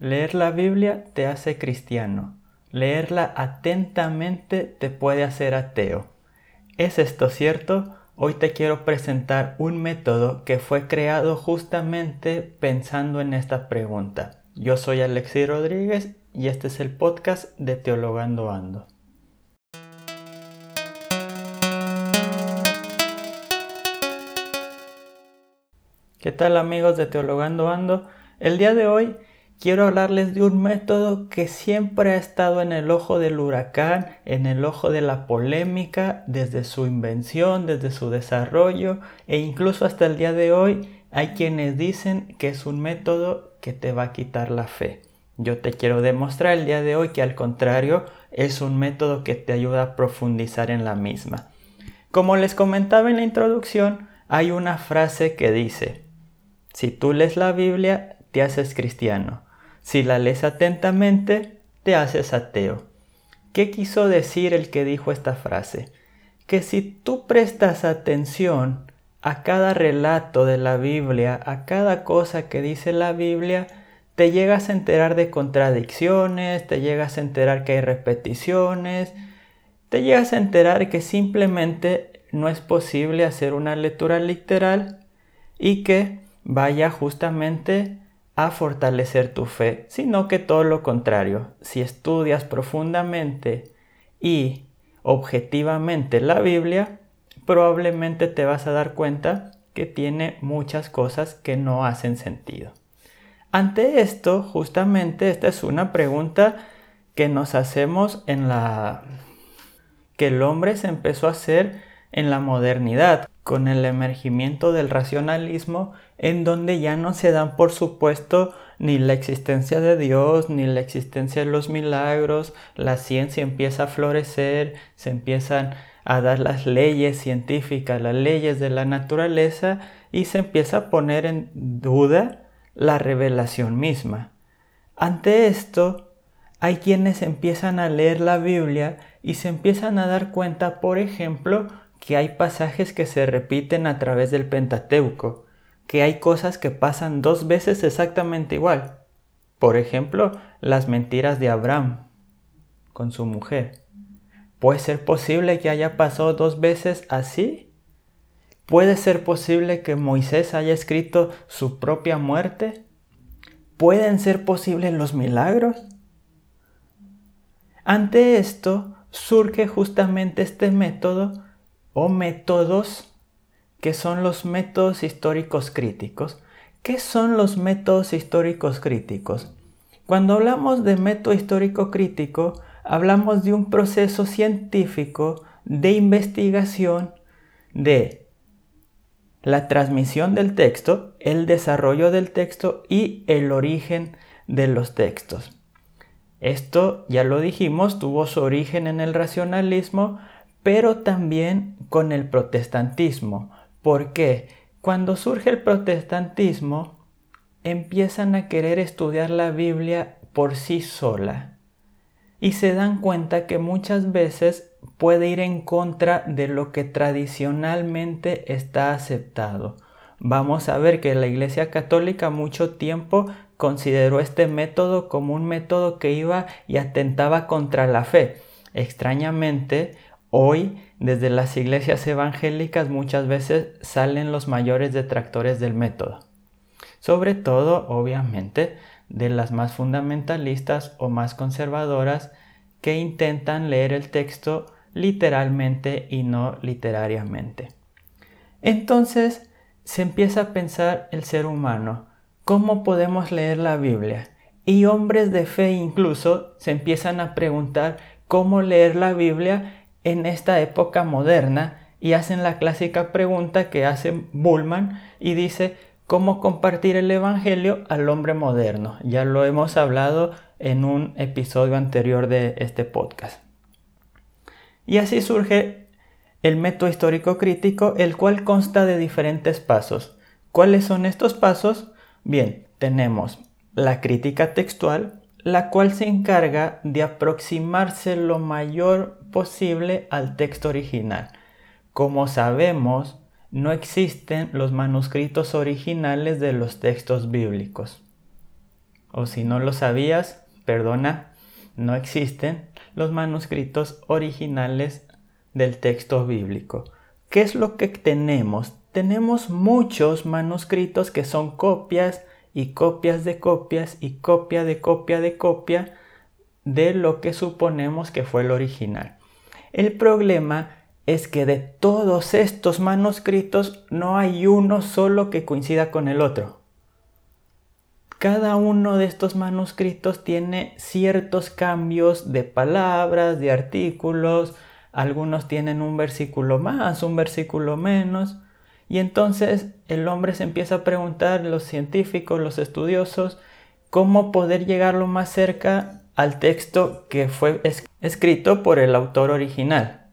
Leer la Biblia te hace cristiano. Leerla atentamente te puede hacer ateo. ¿Es esto cierto? Hoy te quiero presentar un método que fue creado justamente pensando en esta pregunta. Yo soy Alexi Rodríguez y este es el podcast de Teologando Ando. ¿Qué tal amigos de Teologando Ando? El día de hoy quiero hablarles de un método que siempre ha estado en el ojo del huracán, en el ojo de la polémica, desde su invención, desde su desarrollo e incluso hasta el día de hoy hay quienes dicen que es un método que te va a quitar la fe. Yo te quiero demostrar el día de hoy que al contrario es un método que te ayuda a profundizar en la misma. Como les comentaba en la introducción, hay una frase que dice, si tú lees la Biblia, te haces cristiano. Si la lees atentamente, te haces ateo. ¿Qué quiso decir el que dijo esta frase? Que si tú prestas atención a cada relato de la Biblia, a cada cosa que dice la Biblia, te llegas a enterar de contradicciones, te llegas a enterar que hay repeticiones, te llegas a enterar que simplemente no es posible hacer una lectura literal y que vaya justamente a fortalecer tu fe, sino que todo lo contrario. Si estudias profundamente y objetivamente la Biblia, probablemente te vas a dar cuenta que tiene muchas cosas que no hacen sentido. Ante esto, justamente esta es una pregunta que nos hacemos en la que el hombre se empezó a hacer en la modernidad, con el emergimiento del racionalismo en donde ya no se dan por supuesto ni la existencia de Dios, ni la existencia de los milagros, la ciencia empieza a florecer, se empiezan a dar las leyes científicas, las leyes de la naturaleza y se empieza a poner en duda la revelación misma. Ante esto, hay quienes empiezan a leer la Biblia y se empiezan a dar cuenta, por ejemplo, que hay pasajes que se repiten a través del Pentateuco, que hay cosas que pasan dos veces exactamente igual. Por ejemplo, las mentiras de Abraham con su mujer. ¿Puede ser posible que haya pasado dos veces así? ¿Puede ser posible que Moisés haya escrito su propia muerte? ¿Pueden ser posibles los milagros? Ante esto surge justamente este método o métodos ¿Qué son los métodos históricos críticos. ¿Qué son los métodos históricos críticos? Cuando hablamos de método histórico crítico, hablamos de un proceso científico de investigación de la transmisión del texto, el desarrollo del texto y el origen de los textos. Esto, ya lo dijimos, tuvo su origen en el racionalismo, pero también con el protestantismo. Porque cuando surge el protestantismo, empiezan a querer estudiar la Biblia por sí sola y se dan cuenta que muchas veces puede ir en contra de lo que tradicionalmente está aceptado. Vamos a ver que la Iglesia Católica mucho tiempo consideró este método como un método que iba y atentaba contra la fe. Extrañamente, hoy desde las iglesias evangélicas muchas veces salen los mayores detractores del método. Sobre todo, obviamente, de las más fundamentalistas o más conservadoras que intentan leer el texto literalmente y no literariamente. Entonces se empieza a pensar el ser humano, ¿cómo podemos leer la Biblia? Y hombres de fe incluso se empiezan a preguntar cómo leer la Biblia en esta época moderna y hacen la clásica pregunta que hace Bullman y dice cómo compartir el Evangelio al hombre moderno. Ya lo hemos hablado en un episodio anterior de este podcast. Y así surge el método histórico crítico, el cual consta de diferentes pasos. ¿Cuáles son estos pasos? Bien, tenemos la crítica textual, la cual se encarga de aproximarse lo mayor posible al texto original. Como sabemos, no existen los manuscritos originales de los textos bíblicos. o si no lo sabías, perdona, no existen los manuscritos originales del texto bíblico. ¿Qué es lo que tenemos? Tenemos muchos manuscritos que son copias y copias de copias y copia de copia de copia de lo que suponemos que fue el original. El problema es que de todos estos manuscritos no hay uno solo que coincida con el otro. Cada uno de estos manuscritos tiene ciertos cambios de palabras, de artículos, algunos tienen un versículo más, un versículo menos, y entonces el hombre se empieza a preguntar, los científicos, los estudiosos, cómo poder llegar lo más cerca al texto que fue escrito por el autor original.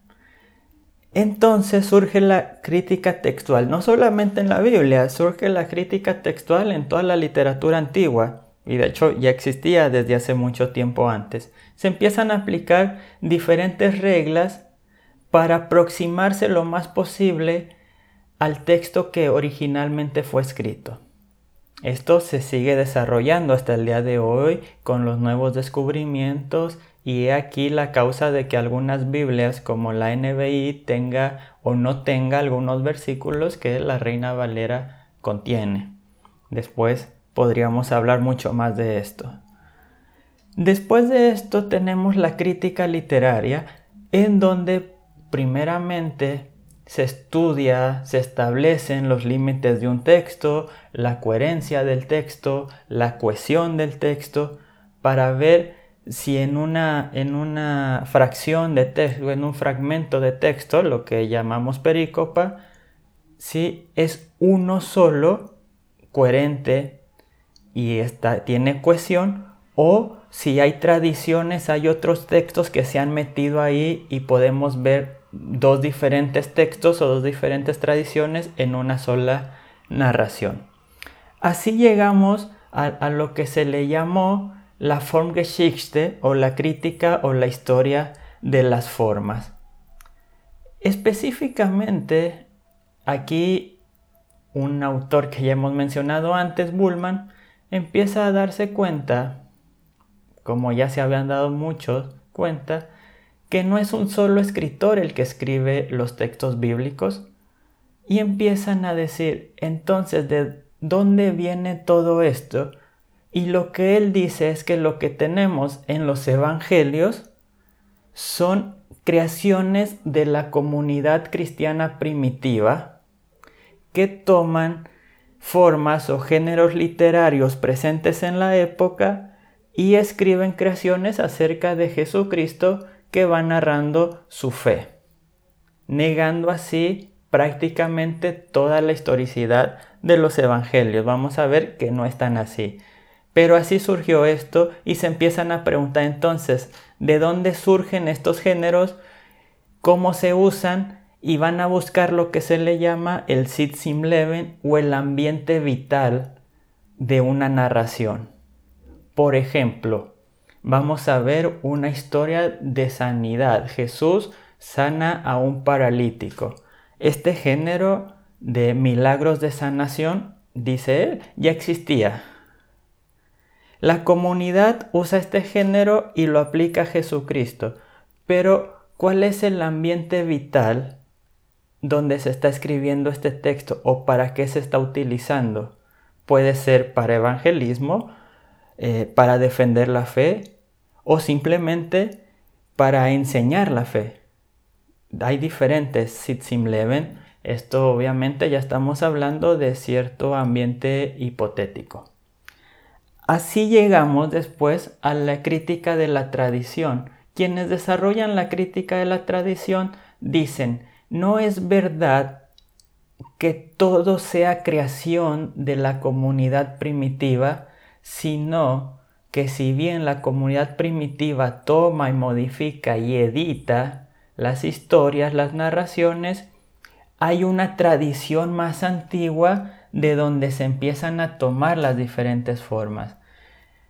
Entonces surge la crítica textual, no solamente en la Biblia, surge la crítica textual en toda la literatura antigua, y de hecho ya existía desde hace mucho tiempo antes. Se empiezan a aplicar diferentes reglas para aproximarse lo más posible al texto que originalmente fue escrito. Esto se sigue desarrollando hasta el día de hoy con los nuevos descubrimientos y he aquí la causa de que algunas Biblias como la NBI tenga o no tenga algunos versículos que la Reina Valera contiene. Después podríamos hablar mucho más de esto. Después de esto tenemos la crítica literaria en donde primeramente se estudia, se establecen los límites de un texto, la coherencia del texto, la cohesión del texto, para ver si en una, en una fracción de texto, en un fragmento de texto, lo que llamamos perícopa, si es uno solo, coherente y tiene cohesión, o si hay tradiciones, hay otros textos que se han metido ahí y podemos ver dos diferentes textos o dos diferentes tradiciones en una sola narración. Así llegamos a, lo que se le llamó la Formgeschichte o la crítica o la historia de las formas. Específicamente, aquí un autor que ya hemos mencionado antes, Bullman, empieza a darse cuenta, como ya se habían dado muchos cuenta, que no es un solo escritor el que escribe los textos bíblicos, y empiezan a decir, entonces, ¿de dónde viene todo esto? Y lo que él dice es que lo que tenemos en los evangelios son creaciones de la comunidad cristiana primitiva que toman formas o géneros literarios presentes en la época y escriben creaciones acerca de Jesucristo que va narrando su fe, negando así prácticamente toda la historicidad de los evangelios. Vamos a ver que no están así. Pero así surgió esto y se empiezan a preguntar entonces, ¿de dónde surgen estos géneros? ¿Cómo se usan? Y van a buscar lo que se le llama el Sim Leven o el ambiente vital de una narración. Por ejemplo, vamos a ver una historia de sanidad. Jesús sana a un paralítico. Este género de milagros de sanación, dice él, ya existía. La comunidad usa este género y lo aplica a Jesucristo. Pero, ¿cuál es el ambiente vital donde se está escribiendo este texto o para qué se está utilizando? Puede ser para evangelismo, eh, para defender la fe, o simplemente para enseñar la fe. Hay diferentes Sitzim Leven. Esto obviamente ya estamos hablando de cierto ambiente hipotético. Así llegamos después a la crítica de la tradición. Quienes desarrollan la crítica de la tradición dicen, no es verdad que todo sea creación de la comunidad primitiva, sino que si bien la comunidad primitiva toma y modifica y edita las historias, las narraciones, hay una tradición más antigua de donde se empiezan a tomar las diferentes formas.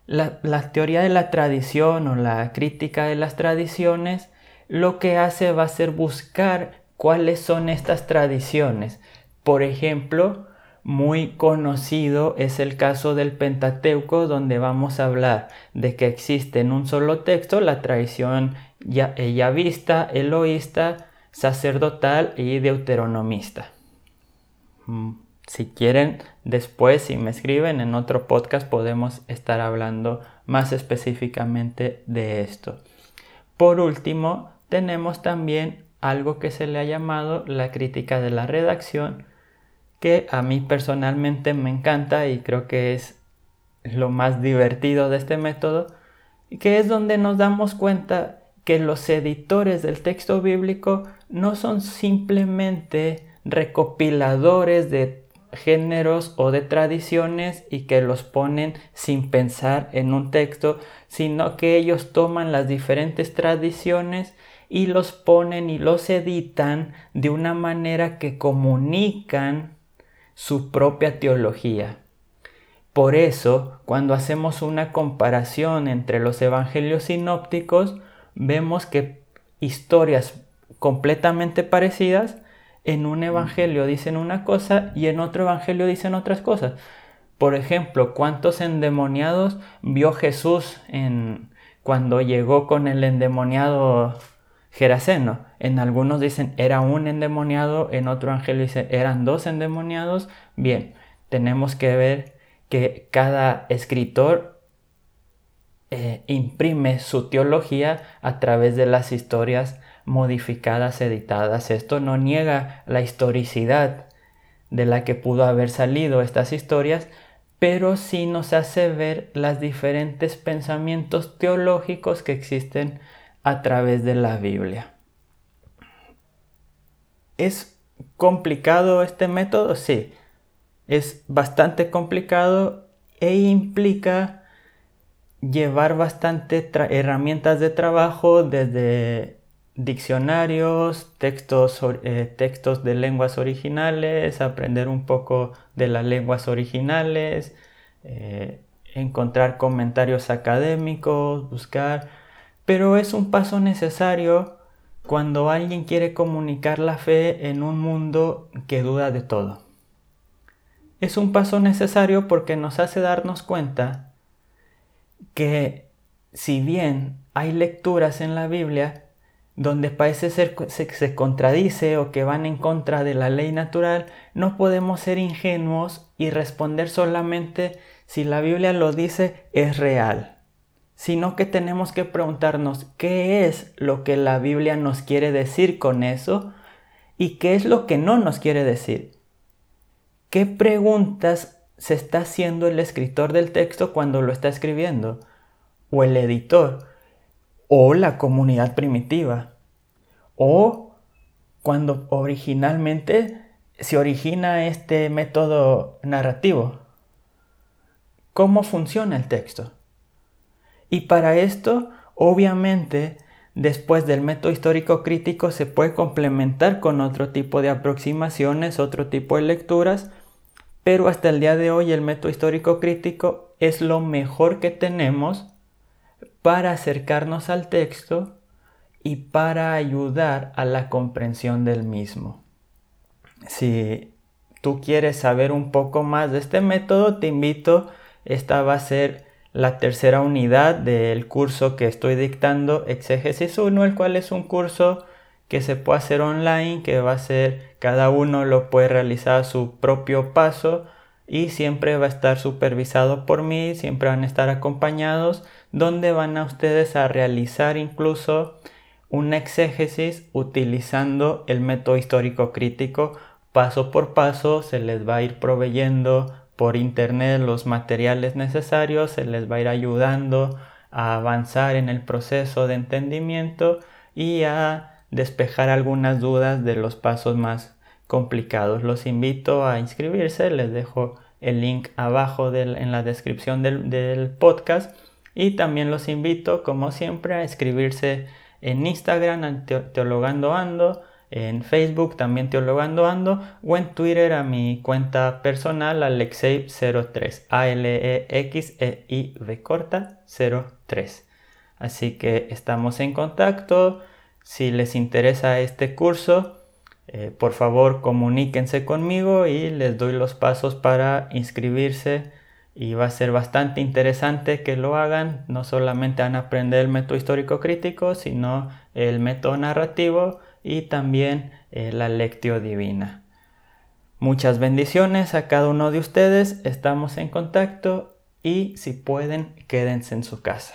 La, teoría de la tradición o la crítica de las tradiciones lo que hace va a ser buscar cuáles son estas tradiciones. Por ejemplo, muy conocido es el caso del Pentateuco, donde vamos a hablar de que existe en un solo texto la tradición eh, yavista, eloísta, sacerdotal y deuteronomista. Mm, si quieren, después, si me escriben en otro podcast, podemos estar hablando más específicamente de esto. Por último, tenemos también algo que se le ha llamado la crítica de la redacción, que a mí personalmente me encanta y creo que es lo más divertido de este método, que es donde nos damos cuenta que los editores del texto bíblico no son simplemente recopiladores de géneros o de tradiciones y que los ponen sin pensar en un texto, sino que ellos toman las diferentes tradiciones y los ponen y los editan de una manera que comunican su propia teología. Por eso, cuando hacemos una comparación entre los evangelios sinópticos, vemos que historias completamente parecidas en un evangelio dicen una cosa y en otro evangelio dicen otras cosas. Por ejemplo, ¿cuántos endemoniados vio Jesús en, cuando llegó con el endemoniado Geraseno? En algunos dicen era un endemoniado, en otro evangelio dice eran dos endemoniados. Bien, tenemos que ver que cada escritor eh, imprime su teología a través de las historias modificadas, editadas. Esto no niega la historicidad de la que pudo haber salido estas historias, pero sí nos hace ver los diferentes pensamientos teológicos que existen a través de la Biblia. ¿Es complicado este método? Sí, es bastante complicado e implica llevar bastante herramientas de trabajo desde diccionarios, textos, eh, textos de lenguas originales, aprender un poco de las lenguas originales, eh, encontrar comentarios académicos, buscar, pero es un paso necesario cuando alguien quiere comunicar la fe en un mundo que duda de todo. Es un paso necesario porque nos hace darnos cuenta que si bien hay lecturas en la Biblia donde parece ser se, se contradice o que van en contra de la ley natural, no podemos ser ingenuos y responder solamente si la Biblia lo dice es real, sino que tenemos que preguntarnos qué es lo que la Biblia nos quiere decir con eso y qué es lo que no nos quiere decir. ¿Qué preguntas se está haciendo el escritor del texto cuando lo está escribiendo? ¿O el editor? o la comunidad primitiva, o cuando originalmente se origina este método narrativo. ¿Cómo funciona el texto? Y para esto, obviamente, después del método histórico crítico se puede complementar con otro tipo de aproximaciones, otro tipo de lecturas, pero hasta el día de hoy el método histórico crítico es lo mejor que tenemos para acercarnos al texto y para ayudar a la comprensión del mismo. Si tú quieres saber un poco más de este método, te invito, esta va a ser la tercera unidad del curso que estoy dictando, Exégesis 1, el cual es un curso que se puede hacer online, que va a ser, cada uno lo puede realizar a su propio paso y siempre va a estar supervisado por mí, siempre van a estar acompañados donde van a ustedes a realizar incluso una exégesis utilizando el método histórico crítico. Paso por paso se les va a ir proveyendo por internet los materiales necesarios, se les va a ir ayudando a avanzar en el proceso de entendimiento y a despejar algunas dudas de los pasos más complicados. Los invito a inscribirse, les dejo el link abajo en la descripción del, podcast y también los invito, como siempre, a escribirse en Instagram, Teologando Ando, en Facebook también Teologando Ando, o en Twitter a mi cuenta personal, Alexei03, A-L-E-X-E-I-V corta 03. Así que estamos en contacto. Si les interesa este curso, eh, por favor comuníquense conmigo y les doy los pasos para inscribirse y va a ser bastante interesante que lo hagan. No solamente van a aprender el método histórico crítico, sino el método narrativo y también eh, la lectio divina. Muchas bendiciones a cada uno de ustedes, estamos en contacto y si pueden, quédense en su casa.